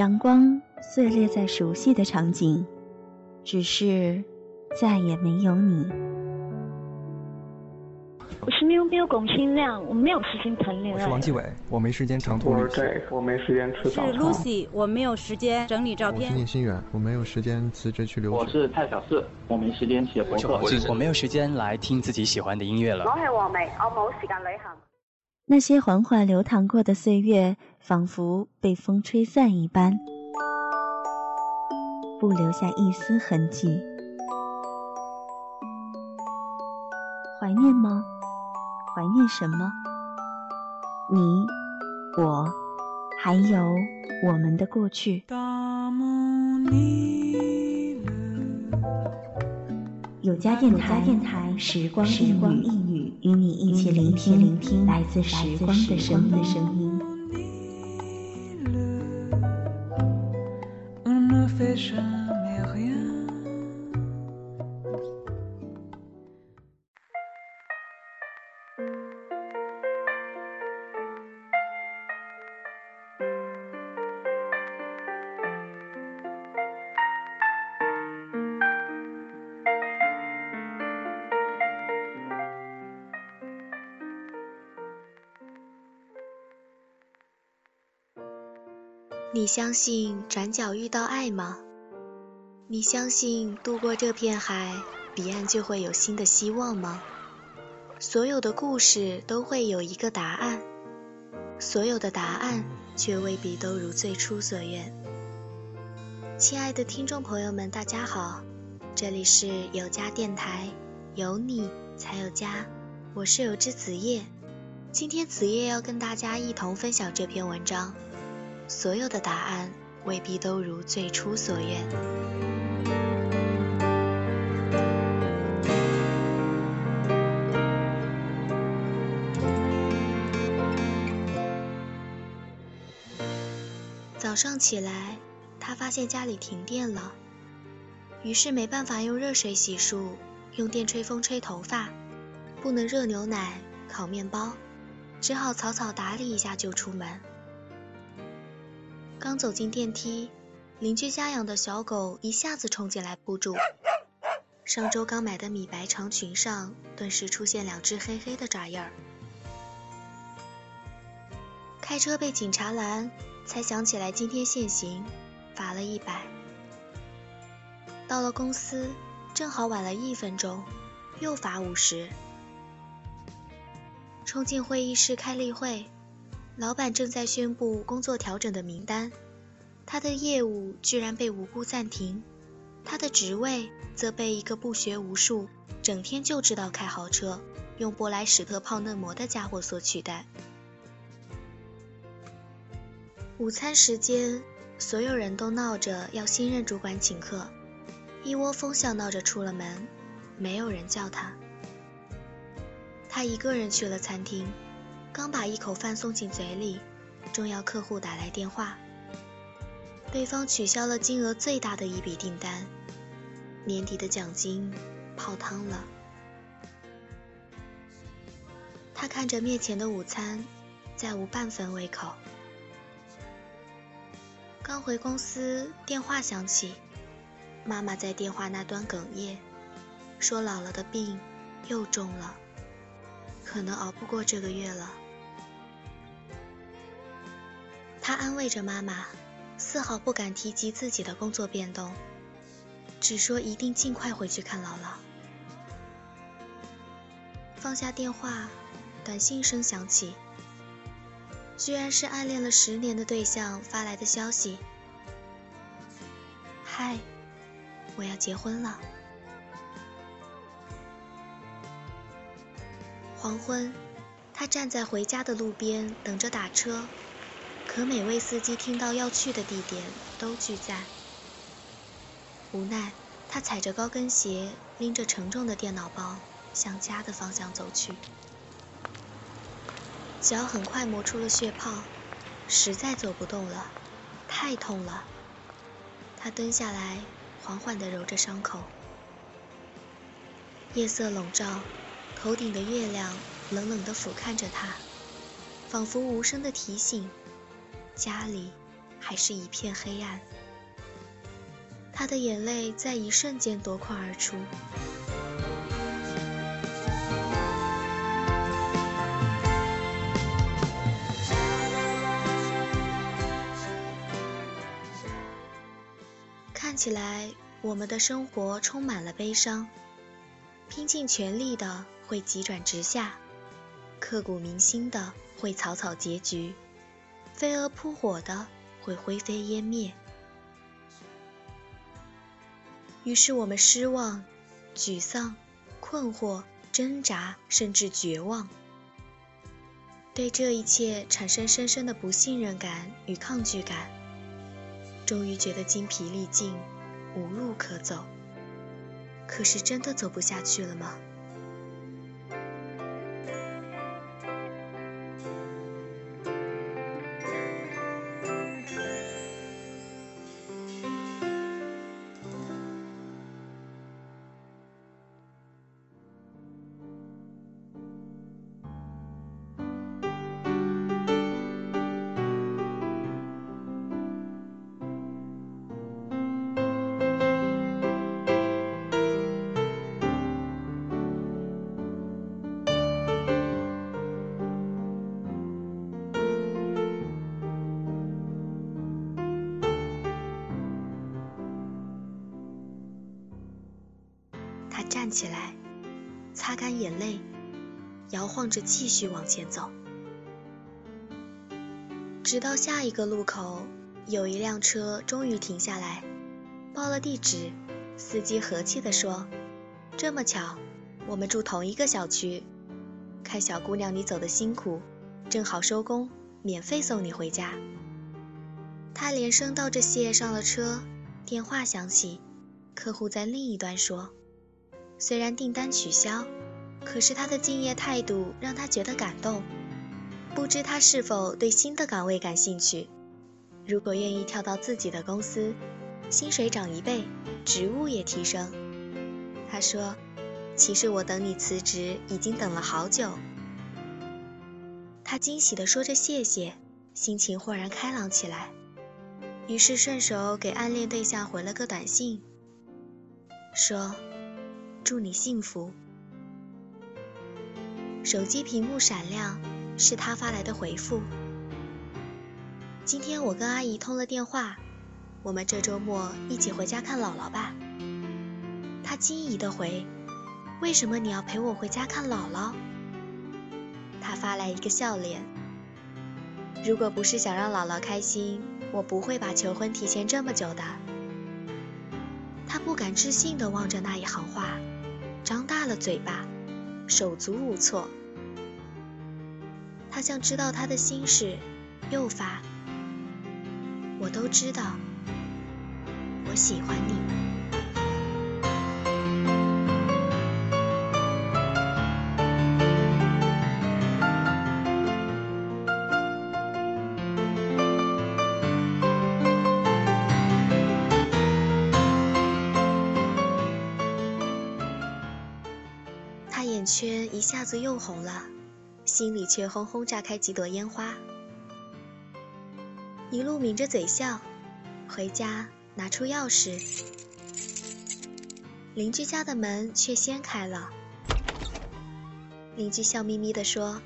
阳光碎裂在熟悉的场景，只是再也没有你。我是喵喵龚新亮，我没有时间谈恋爱。我是王继伟，我没时间长途旅行。我没时间吃早餐。是 Lucy，我没有时间整理照片。我是聂心远，我没有时间辞职去留学。我是蔡小四，我没时间写博客。我没有时间来听自己喜欢的音乐了。我是王梅，我冇时间旅行。那些缓缓流淌过的岁月，仿佛被风吹散一般，不留下一丝痕迹。怀念吗？怀念什么？你、我，还有我们的过去。有家电台，时光一语，与你一起聆听来自时光的声音。你相信转角遇到爱吗？你相信渡过这片海，彼岸就会有新的希望吗？所有的故事都会有一个答案，所有的答案却未必都如最初所愿。亲爱的听众朋友们，大家好，这里是有家电台，有你才有家，我是有之子夜。今天子夜要跟大家一同分享这篇文章。所有的答案未必都如最初所愿。早上起来，他发现家里停电了，于是没办法用热水洗漱，用电吹风吹头发，不能热牛奶、烤面包，只好草草打理一下就出门。刚走进电梯，邻居家养的小狗一下子冲进来扑住。上周刚买的米白长裙上顿时出现两只黑黑的爪印儿。开车被警察拦，才想起来今天限行，罚了一百。到了公司，正好晚了一分钟，又罚五十。冲进会议室开例会。老板正在宣布工作调整的名单，他的业务居然被无故暂停，他的职位则被一个不学无术、整天就知道开豪车、用波莱史特泡嫩膜的家伙所取代。午餐时间，所有人都闹着要新任主管请客，一窝蜂笑闹着出了门，没有人叫他，他一个人去了餐厅。刚把一口饭送进嘴里，重要客户打来电话，对方取消了金额最大的一笔订单，年底的奖金泡汤了。他看着面前的午餐，再无半分胃口。刚回公司，电话响起，妈妈在电话那端哽咽，说姥姥的病又重了，可能熬不过这个月了。他安慰着妈妈，丝毫不敢提及自己的工作变动，只说一定尽快回去看姥姥。放下电话，短信声响起，居然是暗恋了十年的对象发来的消息：“嗨，我要结婚了。”黄昏，他站在回家的路边等着打车。可每位司机听到要去的地点都拒载，无奈他踩着高跟鞋，拎着沉重的电脑包向家的方向走去。脚很快磨出了血泡，实在走不动了，太痛了。他蹲下来，缓缓地揉着伤口。夜色笼罩，头顶的月亮冷冷地俯瞰着他，仿佛无声的提醒。家里还是一片黑暗。他的眼泪在一瞬间夺眶而出。看起来，我们的生活充满了悲伤，拼尽全力的会急转直下，刻骨铭心的会草草结局，飞蛾扑火的会灰飞烟灭。于是我们失望、沮丧、困惑、挣扎，甚至绝望，对这一切产生深深的不信任感与抗拒感。终于觉得精疲力尽，无路可走。可是真的走不下去了吗？起来，擦干眼泪，摇晃着继续往前走，直到下一个路口，有一辆车终于停下来，报了地址。司机和气地说：“这么巧，我们住同一个小区。看小姑娘你走的辛苦，正好收工，免费送你回家。”他连声道着谢，上了车。电话响起，客户在另一端说。虽然订单取消，可是他的敬业态度让他觉得感动。不知他是否对新的岗位感兴趣？如果愿意跳到自己的公司，薪水涨一倍，职务也提升。他说：“其实我等你辞职已经等了好久。”他惊喜地说着谢谢，心情豁然开朗起来。于是顺手给暗恋对象回了个短信，说。祝你幸福。手机屏幕闪亮，是他发来的回复。今天我跟阿姨通了电话，我们这周末一起回家看姥姥吧。他惊疑的回：“为什么你要陪我回家看姥姥？”他发来一个笑脸。如果不是想让姥姥开心，我不会把求婚提前这么久的。他不敢置信的望着那一行话。张大了嘴巴，手足无措。他像知道他的心事，又发：“我都知道，我喜欢你。”子又红了，心里却轰轰炸开几朵烟花。一路抿着嘴笑，回家拿出钥匙，邻居家的门却先开了。邻居笑眯眯地说：“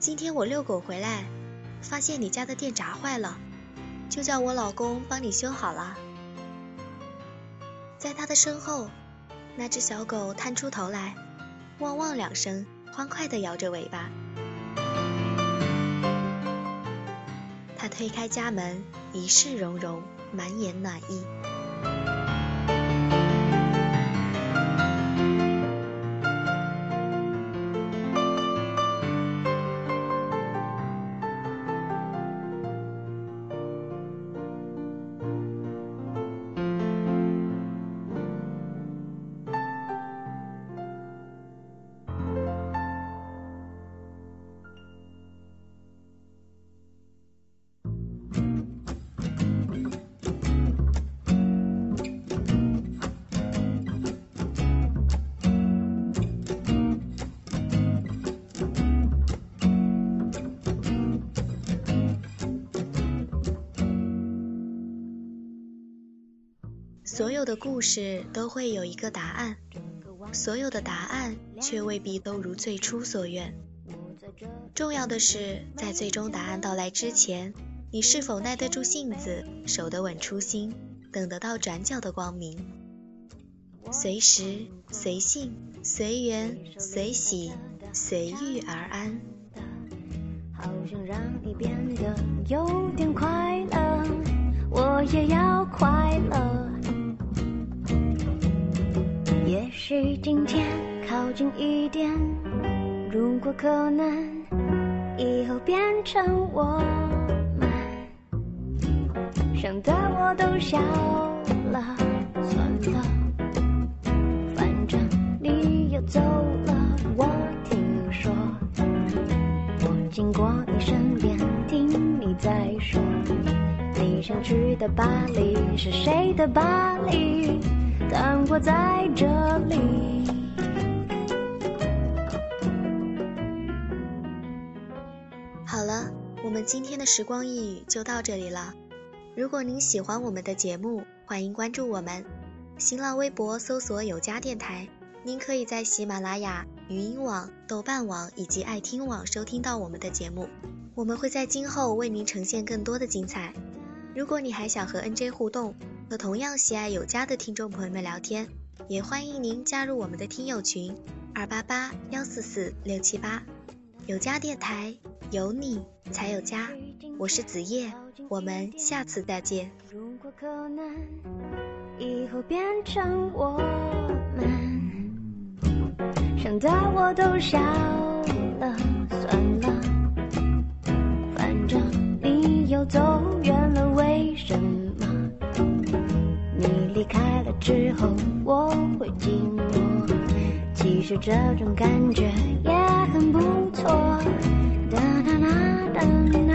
今天我遛狗回来，发现你家的电闸坏了，就叫我老公帮你修好了。”在他的身后，那只小狗探出头来。汪汪两声，欢快地摇着尾巴。他推开家门，一世融融，满眼暖意。所有的故事都会有一个答案，所有的答案却未必都如最初所愿。重要的是，在最终答案到来之前，你是否耐得住性子，守得稳初心，等得到转角的光明。随时随性，随缘随喜，随遇而安。好想让你变得有点快乐，我也要快乐。许今天靠近一点，如果可能，以后变成我们。想得我都笑了，算了。反正你要走了，我听说，我经过你身边，听你在说，你想去的巴黎是谁的巴黎？但我在这里。好了，我们今天的时光一语就到这里了。如果您喜欢我们的节目，欢迎关注我们，新浪微博搜索有家电台。您可以在喜马拉雅、语音网、豆瓣网以及爱听网收听到我们的节目。我们会在今后为您呈现更多的精彩。如果你还想和 NJ 互动，和同样喜爱有家的听众朋友们聊天，也欢迎您加入我们的听友群二八八幺四四六七八。有家电台，有你才有家。我是子夜，我们下次再见。如果可能，以后变成我们。想到我都笑其实这种感觉也很不错。哒哒哒哒哒。